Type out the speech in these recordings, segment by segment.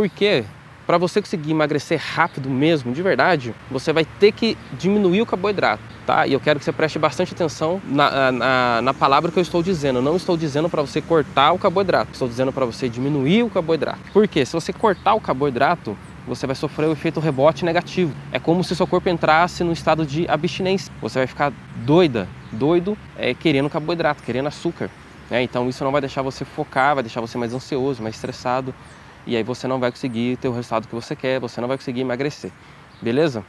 Porque para você conseguir emagrecer rápido mesmo, de verdade, você vai ter que diminuir o carboidrato, tá? E eu quero que você preste bastante atenção na, na, na palavra que eu estou dizendo. Eu não estou dizendo para você cortar o carboidrato, estou dizendo para você diminuir o carboidrato. Por quê? Se você cortar o carboidrato, você vai sofrer o efeito rebote negativo. É como se seu corpo entrasse no estado de abstinência. Você vai ficar doida, doido, é, querendo carboidrato, querendo açúcar. Né? Então isso não vai deixar você focar, vai deixar você mais ansioso, mais estressado e aí você não vai conseguir ter o resultado que você quer, você não vai conseguir emagrecer. Beleza?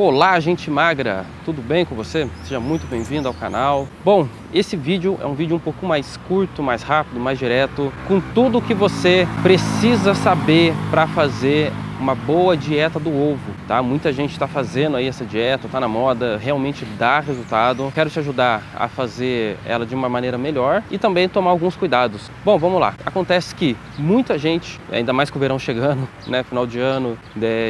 Olá, gente magra! Tudo bem com você? Seja muito bem-vindo ao canal. Bom, esse vídeo é um vídeo um pouco mais curto, mais rápido, mais direto, com tudo o que você precisa saber para fazer uma boa dieta do ovo, tá? Muita gente está fazendo aí essa dieta, está na moda, realmente dá resultado. Quero te ajudar a fazer ela de uma maneira melhor e também tomar alguns cuidados. Bom, vamos lá. Acontece que muita gente, ainda mais com o verão chegando, né? Final de ano,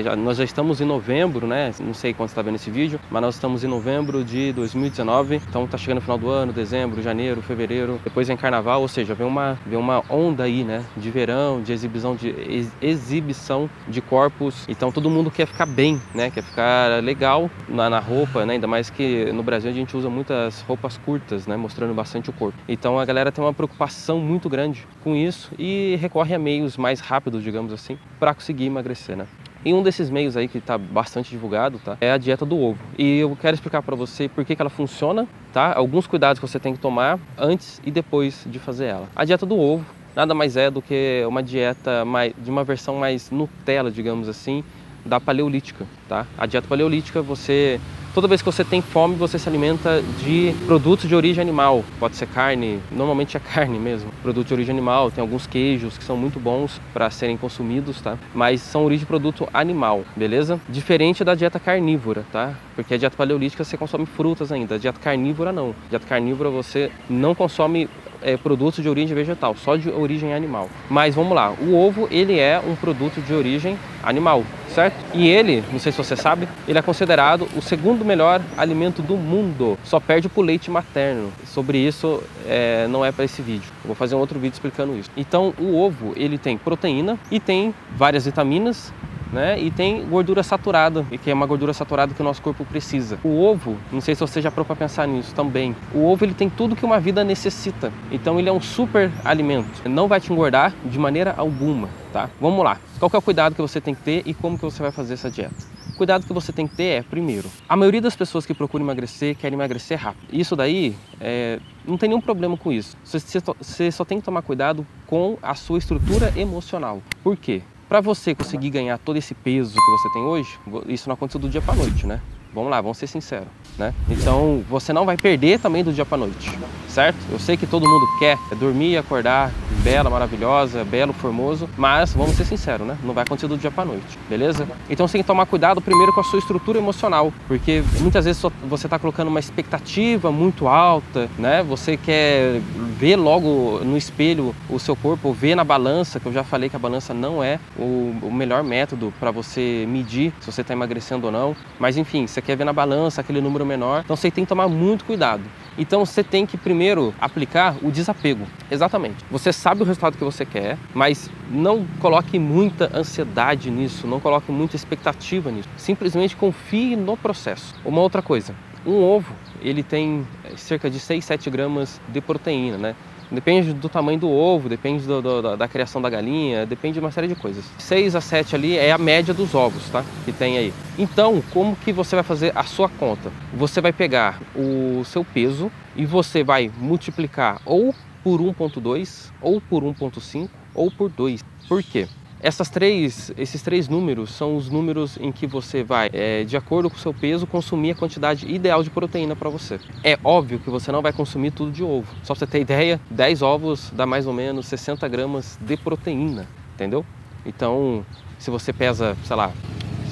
já, nós já estamos em novembro, né? Não sei quando está vendo esse vídeo, mas nós estamos em novembro de 2019. Então tá chegando o final do ano, dezembro, janeiro, fevereiro, depois vem carnaval, ou seja, vem uma, vem uma onda aí, né? De verão, de exibição de ex, exibição de corpos. Então todo mundo quer ficar bem, né? Quer ficar legal na, na roupa, né? Ainda mais que no Brasil a gente usa muitas roupas curtas, né? Mostrando bastante o corpo. Então a galera tem uma preocupação muito grande com isso e recorre a meios mais rápidos, digamos assim, para conseguir emagrecer, né? E um desses meios aí que está bastante divulgado, tá? É a dieta do ovo. E eu quero explicar para você por que, que ela funciona, tá? Alguns cuidados que você tem que tomar antes e depois de fazer ela. A dieta do ovo nada mais é do que uma dieta mais, de uma versão mais Nutella, digamos assim, da paleolítica, tá? A dieta paleolítica, você toda vez que você tem fome, você se alimenta de produtos de origem animal. Pode ser carne, normalmente é carne mesmo. Produto de origem animal, tem alguns queijos que são muito bons para serem consumidos, tá? Mas são origem de produto animal, beleza? Diferente da dieta carnívora, tá? Porque a dieta paleolítica você consome frutas ainda, a dieta carnívora não. A dieta carnívora você não consome é, produtos de origem vegetal, só de origem animal. Mas vamos lá, o ovo ele é um produto de origem animal, certo? E ele, não sei se você sabe, ele é considerado o segundo melhor alimento do mundo. Só perde para o leite materno. Sobre isso é, não é para esse vídeo. Eu vou fazer um outro vídeo explicando isso. Então o ovo ele tem proteína e tem várias vitaminas né? E tem gordura saturada, que é uma gordura saturada que o nosso corpo precisa. O ovo, não sei se você já parou para pensar nisso também. O ovo ele tem tudo que uma vida necessita. Então ele é um super alimento. Não vai te engordar de maneira alguma, tá? Vamos lá. Qual é o cuidado que você tem que ter e como que você vai fazer essa dieta? Cuidado que você tem que ter é, primeiro, a maioria das pessoas que procuram emagrecer querem emagrecer rápido. Isso daí, é, não tem nenhum problema com isso. Você só tem que tomar cuidado com a sua estrutura emocional. Por quê? Para você conseguir ganhar todo esse peso que você tem hoje, isso não aconteceu do dia para noite, né? Vamos lá, vamos ser sinceros, né? Então, você não vai perder também do dia para noite, certo? Eu sei que todo mundo quer dormir e acordar bela, maravilhosa, belo, formoso, mas vamos ser sinceros, né? Não vai acontecer do dia para noite, beleza? Então você tem que tomar cuidado primeiro com a sua estrutura emocional, porque muitas vezes você está colocando uma expectativa muito alta, né? Você quer ver logo no espelho o seu corpo, ver na balança, que eu já falei que a balança não é o, o melhor método para você medir se você está emagrecendo ou não, mas enfim, você quer ver na balança aquele número menor, então você tem que tomar muito cuidado. Então você tem que primeiro aplicar o desapego. Exatamente. Você sabe o resultado que você quer, mas não coloque muita ansiedade nisso, não coloque muita expectativa nisso. Simplesmente confie no processo. Uma outra coisa, um ovo, ele tem cerca de 6, 7 gramas de proteína, né? Depende do tamanho do ovo, depende do, do, da, da, criação da galinha, depende de uma série de coisas. 6 a 7 ali é a média dos ovos, tá? Que tem aí. Então, como que você vai fazer a sua conta? Você vai pegar o seu peso e você vai multiplicar ou por 1.2, ou por 1.5, ou por 2. Por quê? Essas três, esses três números são os números em que você vai, é, de acordo com o seu peso, consumir a quantidade ideal de proteína para você. É óbvio que você não vai consumir tudo de ovo. Só para você ter ideia, 10 ovos dá mais ou menos 60 gramas de proteína, entendeu? Então, se você pesa, sei lá,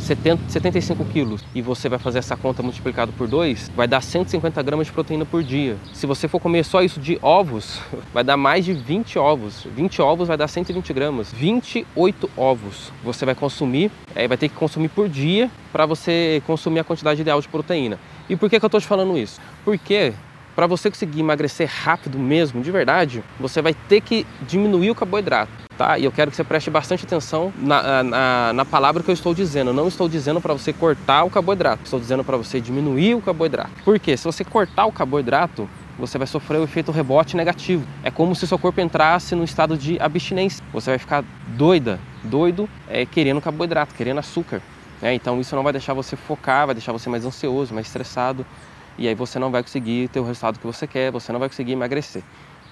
70, 75 quilos e você vai fazer essa conta multiplicado por 2, vai dar 150 gramas de proteína por dia. Se você for comer só isso de ovos, vai dar mais de 20 ovos. 20 ovos vai dar 120 gramas. 28 ovos você vai consumir, é, vai ter que consumir por dia para você consumir a quantidade ideal de proteína. E por que, que eu estou te falando isso? Porque para você conseguir emagrecer rápido mesmo, de verdade, você vai ter que diminuir o carboidrato. Tá? E eu quero que você preste bastante atenção na, na, na palavra que eu estou dizendo. Eu não estou dizendo para você cortar o carboidrato, estou dizendo para você diminuir o carboidrato. Por quê? Se você cortar o carboidrato, você vai sofrer o efeito rebote negativo. É como se seu corpo entrasse no estado de abstinência. Você vai ficar doida, doido, é, querendo carboidrato, querendo açúcar. Né? Então isso não vai deixar você focar, vai deixar você mais ansioso, mais estressado. E aí você não vai conseguir ter o resultado que você quer, você não vai conseguir emagrecer.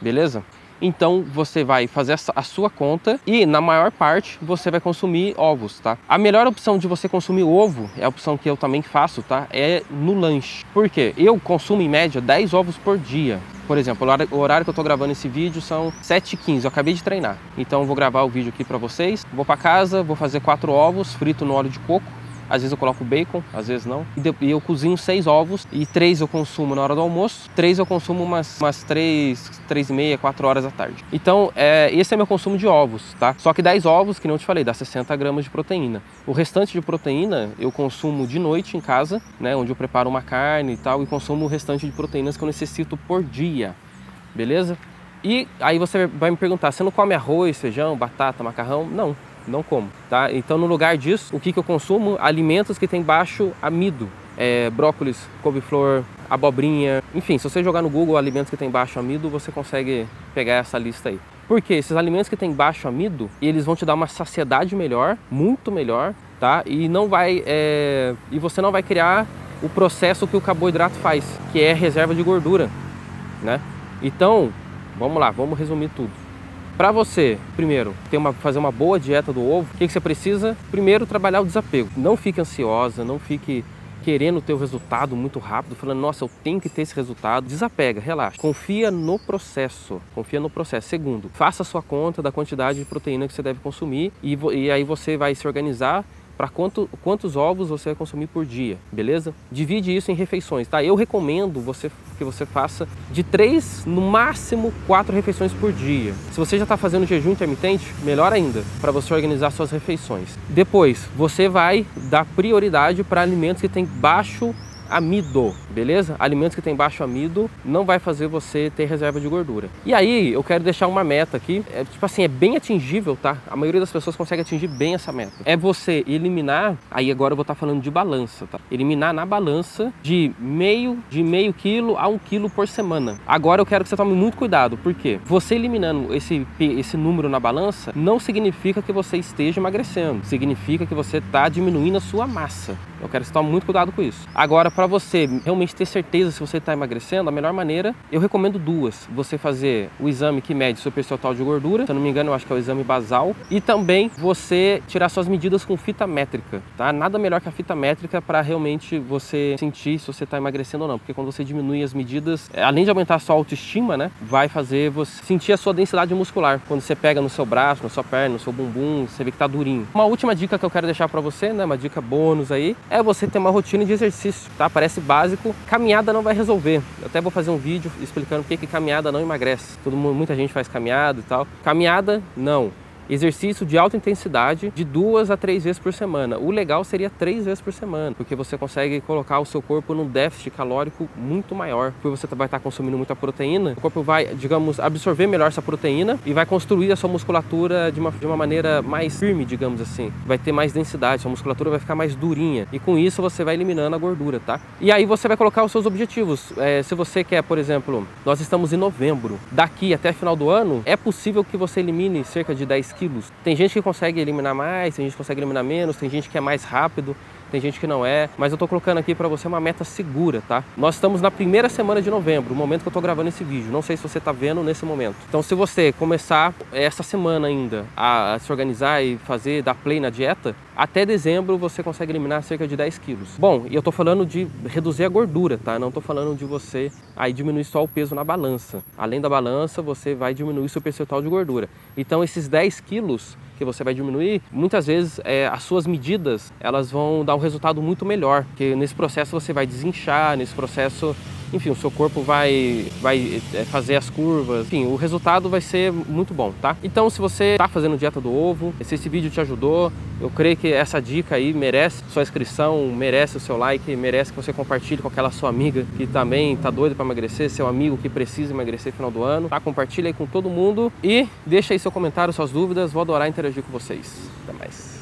Beleza? Então você vai fazer a sua conta e na maior parte você vai consumir ovos, tá? A melhor opção de você consumir ovo, é a opção que eu também faço, tá? É no lanche. Por quê? Eu consumo em média 10 ovos por dia. Por exemplo, o horário que eu estou gravando esse vídeo são 7h15, eu acabei de treinar. Então eu vou gravar o vídeo aqui para vocês. Vou para casa, vou fazer quatro ovos frito no óleo de coco às vezes eu coloco bacon, às vezes não. E eu cozinho seis ovos e três eu consumo na hora do almoço, três eu consumo umas, umas três, três e meia, quatro horas da tarde. Então, é, esse é meu consumo de ovos, tá? Só que 10 ovos, que não te falei, dá 60 gramas de proteína. O restante de proteína eu consumo de noite em casa, né? Onde eu preparo uma carne e tal, e consumo o restante de proteínas que eu necessito por dia. Beleza? E aí você vai me perguntar, você não come arroz, feijão, batata, macarrão? Não, não como, tá? Então no lugar disso, o que, que eu consumo? Alimentos que tem baixo amido, é, brócolis, couve-flor, abobrinha, enfim, se você jogar no Google alimentos que tem baixo amido, você consegue pegar essa lista aí. Porque esses alimentos que tem baixo amido, eles vão te dar uma saciedade melhor, muito melhor, tá? E não vai, é... e você não vai criar o processo que o carboidrato faz, que é reserva de gordura, né? Então, vamos lá, vamos resumir tudo. Para você, primeiro, ter uma, fazer uma boa dieta do ovo, o que, que você precisa? Primeiro, trabalhar o desapego. Não fique ansiosa, não fique querendo ter o resultado muito rápido, falando, nossa, eu tenho que ter esse resultado. Desapega, relaxa. Confia no processo. Confia no processo. Segundo, faça a sua conta da quantidade de proteína que você deve consumir e, e aí você vai se organizar para quanto, quantos ovos você vai consumir por dia, beleza? Divide isso em refeições, tá? Eu recomendo você que você faça de três, no máximo quatro refeições por dia. Se você já está fazendo jejum intermitente, melhor ainda, para você organizar suas refeições. Depois, você vai dar prioridade para alimentos que têm baixo amido, beleza? Alimentos que têm baixo amido não vai fazer você ter reserva de gordura. E aí, eu quero deixar uma meta aqui, é, tipo assim, é bem atingível, tá? A maioria das pessoas consegue atingir bem essa meta. É você eliminar, aí agora eu vou estar falando de balança, tá? Eliminar na balança de meio, de meio quilo a um quilo por semana. Agora eu quero que você tome muito cuidado, porque você eliminando esse, esse número na balança não significa que você esteja emagrecendo, significa que você está diminuindo a sua massa. Eu quero que você tome muito cuidado com isso. Agora, para você realmente ter certeza se você está emagrecendo, a melhor maneira, eu recomendo duas. Você fazer o exame que mede seu percentual de gordura, se eu não me engano, eu acho que é o exame basal, e também você tirar suas medidas com fita métrica, tá? Nada melhor que a fita métrica para realmente você sentir se você está emagrecendo ou não, porque quando você diminui as medidas, é, além de aumentar a sua autoestima, né, vai fazer você sentir a sua densidade muscular. Quando você pega no seu braço, na sua perna, no seu bumbum, você vê que tá durinho. Uma última dica que eu quero deixar para você, né, uma dica bônus aí, você ter uma rotina de exercício, tá? Parece básico, caminhada não vai resolver. Eu até vou fazer um vídeo explicando por que caminhada não emagrece. Todo mundo, muita gente faz caminhada e tal. Caminhada, não. Exercício de alta intensidade de duas a três vezes por semana. O legal seria três vezes por semana, porque você consegue colocar o seu corpo num déficit calórico muito maior. Porque você vai estar consumindo muita proteína, o corpo vai, digamos, absorver melhor essa proteína e vai construir a sua musculatura de uma, de uma maneira mais firme, digamos assim. Vai ter mais densidade, sua musculatura vai ficar mais durinha. E com isso você vai eliminando a gordura, tá? E aí você vai colocar os seus objetivos. É, se você quer, por exemplo, nós estamos em novembro, daqui até final do ano, é possível que você elimine cerca de 10 quilos. Tem gente que consegue eliminar mais, tem gente que consegue eliminar menos, tem gente que é mais rápido, tem gente que não é, mas eu tô colocando aqui para você uma meta segura, tá? Nós estamos na primeira semana de novembro, o momento que eu tô gravando esse vídeo. Não sei se você tá vendo nesse momento. Então, se você começar essa semana ainda a, se organizar e fazer, dar play na dieta, até dezembro você consegue eliminar cerca de 10 quilos. Bom, e eu tô falando de reduzir a gordura, tá? Não tô falando de você aí diminuir só o peso na balança. Além da balança, você vai diminuir seu percentual de gordura. Então, esses 10 quilos que você vai diminuir, muitas vezes é, as suas medidas elas vão dar um resultado muito melhor, porque nesse processo você vai desinchar, nesse processo enfim, o seu corpo vai, vai é, fazer as curvas, enfim, o resultado vai ser muito bom, tá? Então, se você está fazendo dieta do ovo, se esse vídeo te ajudou, eu creio que essa dica aí merece sua inscrição, merece o seu like, merece que você compartilhe com aquela sua amiga que também tá doida para emagrecer, seu amigo que precisa emagrecer no final do ano, tá? Compartilha aí com todo mundo e deixa aí seu comentário, suas dúvidas, vou adorar interagir com vocês. Até mais.